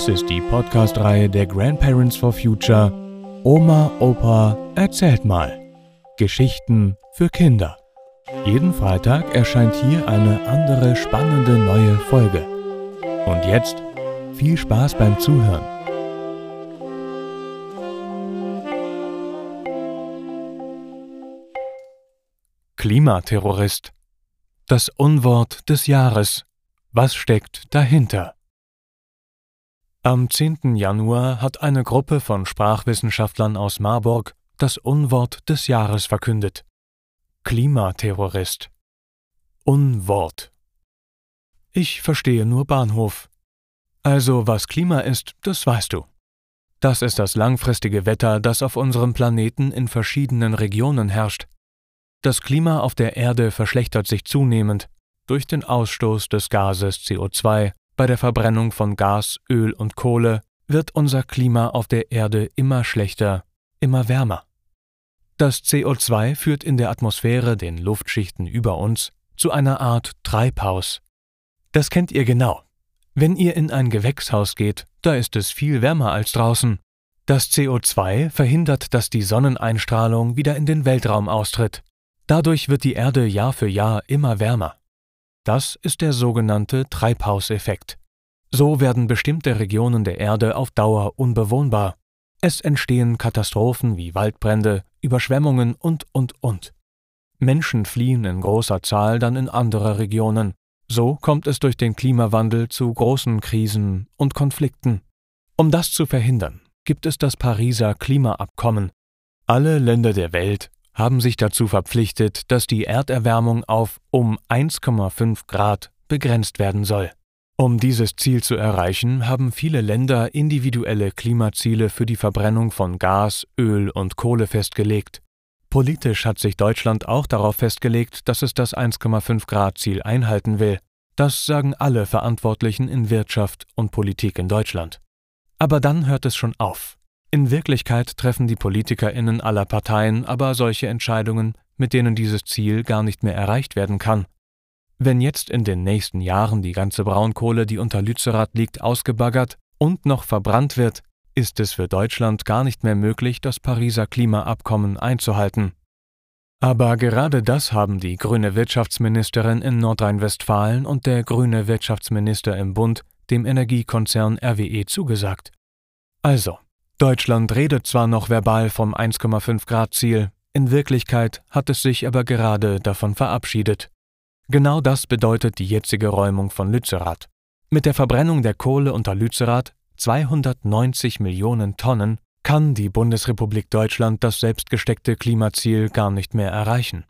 Dies ist die Podcast-Reihe der Grandparents for Future Oma, Opa, erzählt mal. Geschichten für Kinder. Jeden Freitag erscheint hier eine andere spannende neue Folge. Und jetzt viel Spaß beim Zuhören. Klimaterrorist. Das Unwort des Jahres. Was steckt dahinter? Am 10. Januar hat eine Gruppe von Sprachwissenschaftlern aus Marburg das Unwort des Jahres verkündet. Klimaterrorist. Unwort. Ich verstehe nur Bahnhof. Also was Klima ist, das weißt du. Das ist das langfristige Wetter, das auf unserem Planeten in verschiedenen Regionen herrscht. Das Klima auf der Erde verschlechtert sich zunehmend durch den Ausstoß des Gases CO2 bei der Verbrennung von Gas, Öl und Kohle wird unser Klima auf der Erde immer schlechter, immer wärmer. Das CO2 führt in der Atmosphäre, den Luftschichten über uns, zu einer Art Treibhaus. Das kennt ihr genau. Wenn ihr in ein Gewächshaus geht, da ist es viel wärmer als draußen. Das CO2 verhindert, dass die Sonneneinstrahlung wieder in den Weltraum austritt. Dadurch wird die Erde Jahr für Jahr immer wärmer. Das ist der sogenannte Treibhauseffekt. So werden bestimmte Regionen der Erde auf Dauer unbewohnbar. Es entstehen Katastrophen wie Waldbrände, Überschwemmungen und, und, und. Menschen fliehen in großer Zahl dann in andere Regionen. So kommt es durch den Klimawandel zu großen Krisen und Konflikten. Um das zu verhindern, gibt es das Pariser Klimaabkommen. Alle Länder der Welt haben sich dazu verpflichtet, dass die Erderwärmung auf um 1,5 Grad begrenzt werden soll. Um dieses Ziel zu erreichen, haben viele Länder individuelle Klimaziele für die Verbrennung von Gas, Öl und Kohle festgelegt. Politisch hat sich Deutschland auch darauf festgelegt, dass es das 1,5 Grad Ziel einhalten will. Das sagen alle Verantwortlichen in Wirtschaft und Politik in Deutschland. Aber dann hört es schon auf. In Wirklichkeit treffen die Politikerinnen aller Parteien aber solche Entscheidungen, mit denen dieses Ziel gar nicht mehr erreicht werden kann. Wenn jetzt in den nächsten Jahren die ganze Braunkohle, die unter Lützerath liegt, ausgebaggert und noch verbrannt wird, ist es für Deutschland gar nicht mehr möglich, das Pariser Klimaabkommen einzuhalten. Aber gerade das haben die grüne Wirtschaftsministerin in Nordrhein-Westfalen und der grüne Wirtschaftsminister im Bund dem Energiekonzern RWE zugesagt. Also, Deutschland redet zwar noch verbal vom 1,5 Grad Ziel, in Wirklichkeit hat es sich aber gerade davon verabschiedet. Genau das bedeutet die jetzige Räumung von Lützerath. Mit der Verbrennung der Kohle unter Lützerath, 290 Millionen Tonnen, kann die Bundesrepublik Deutschland das selbstgesteckte Klimaziel gar nicht mehr erreichen.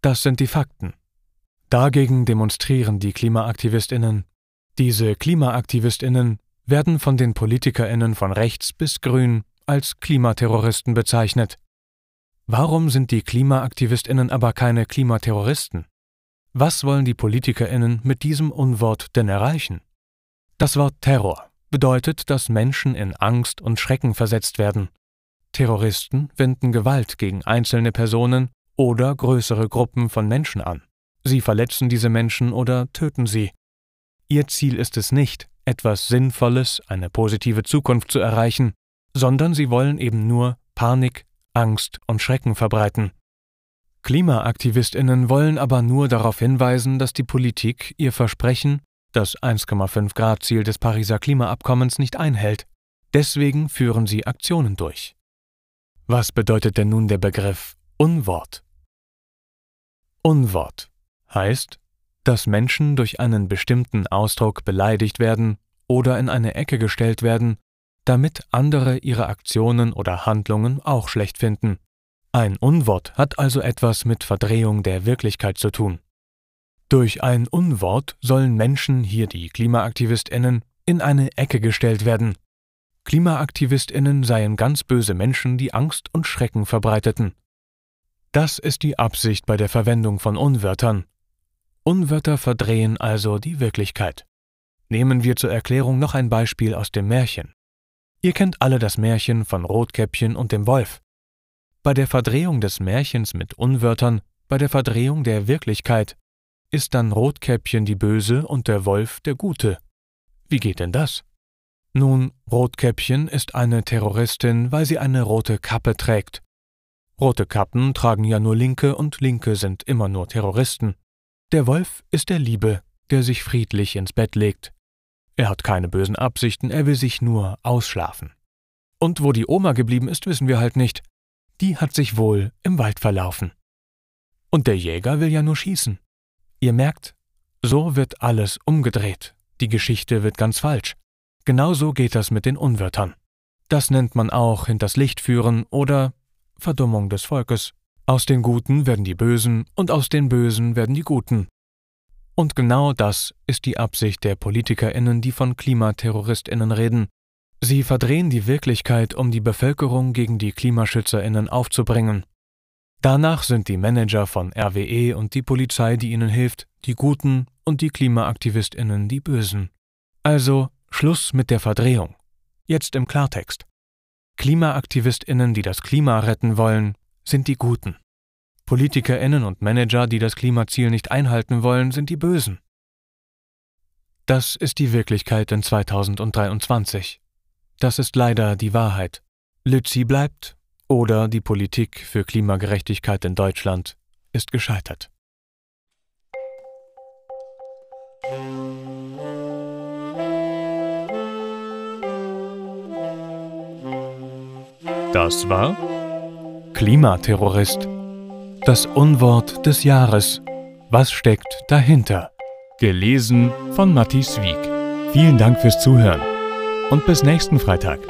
Das sind die Fakten. Dagegen demonstrieren die Klimaaktivistinnen. Diese Klimaaktivistinnen werden von den Politikerinnen von rechts bis grün als Klimaterroristen bezeichnet. Warum sind die Klimaaktivistinnen aber keine Klimaterroristen? Was wollen die Politikerinnen mit diesem Unwort denn erreichen? Das Wort Terror bedeutet, dass Menschen in Angst und Schrecken versetzt werden. Terroristen wenden Gewalt gegen einzelne Personen oder größere Gruppen von Menschen an. Sie verletzen diese Menschen oder töten sie. Ihr Ziel ist es nicht, etwas Sinnvolles, eine positive Zukunft zu erreichen, sondern sie wollen eben nur Panik, Angst und Schrecken verbreiten. Klimaaktivistinnen wollen aber nur darauf hinweisen, dass die Politik ihr Versprechen, das 1,5 Grad Ziel des Pariser Klimaabkommens nicht einhält. Deswegen führen sie Aktionen durch. Was bedeutet denn nun der Begriff Unwort? Unwort heißt, dass Menschen durch einen bestimmten Ausdruck beleidigt werden oder in eine Ecke gestellt werden, damit andere ihre Aktionen oder Handlungen auch schlecht finden. Ein Unwort hat also etwas mit Verdrehung der Wirklichkeit zu tun. Durch ein Unwort sollen Menschen, hier die Klimaaktivistinnen, in eine Ecke gestellt werden. Klimaaktivistinnen seien ganz böse Menschen, die Angst und Schrecken verbreiteten. Das ist die Absicht bei der Verwendung von Unwörtern, Unwörter verdrehen also die Wirklichkeit. Nehmen wir zur Erklärung noch ein Beispiel aus dem Märchen. Ihr kennt alle das Märchen von Rotkäppchen und dem Wolf. Bei der Verdrehung des Märchens mit Unwörtern, bei der Verdrehung der Wirklichkeit, ist dann Rotkäppchen die Böse und der Wolf der Gute. Wie geht denn das? Nun, Rotkäppchen ist eine Terroristin, weil sie eine rote Kappe trägt. Rote Kappen tragen ja nur Linke und Linke sind immer nur Terroristen. Der Wolf ist der Liebe, der sich friedlich ins Bett legt. Er hat keine bösen Absichten, er will sich nur ausschlafen. Und wo die Oma geblieben ist, wissen wir halt nicht. Die hat sich wohl im Wald verlaufen. Und der Jäger will ja nur schießen. Ihr merkt, so wird alles umgedreht. Die Geschichte wird ganz falsch. Genauso geht das mit den Unwörtern. Das nennt man auch hinters Licht führen oder Verdummung des Volkes. Aus den Guten werden die Bösen und aus den Bösen werden die Guten. Und genau das ist die Absicht der Politikerinnen, die von Klimaterroristinnen reden. Sie verdrehen die Wirklichkeit, um die Bevölkerung gegen die Klimaschützerinnen aufzubringen. Danach sind die Manager von RWE und die Polizei, die ihnen hilft, die Guten und die Klimaaktivistinnen die Bösen. Also Schluss mit der Verdrehung. Jetzt im Klartext. Klimaaktivistinnen, die das Klima retten wollen, sind die Guten. Politikerinnen und Manager, die das Klimaziel nicht einhalten wollen, sind die Bösen. Das ist die Wirklichkeit in 2023. Das ist leider die Wahrheit. Lützi bleibt oder die Politik für Klimagerechtigkeit in Deutschland ist gescheitert. Das war Klimaterrorist. Das Unwort des Jahres. Was steckt dahinter? Gelesen von Matthias Wieck. Vielen Dank fürs Zuhören und bis nächsten Freitag.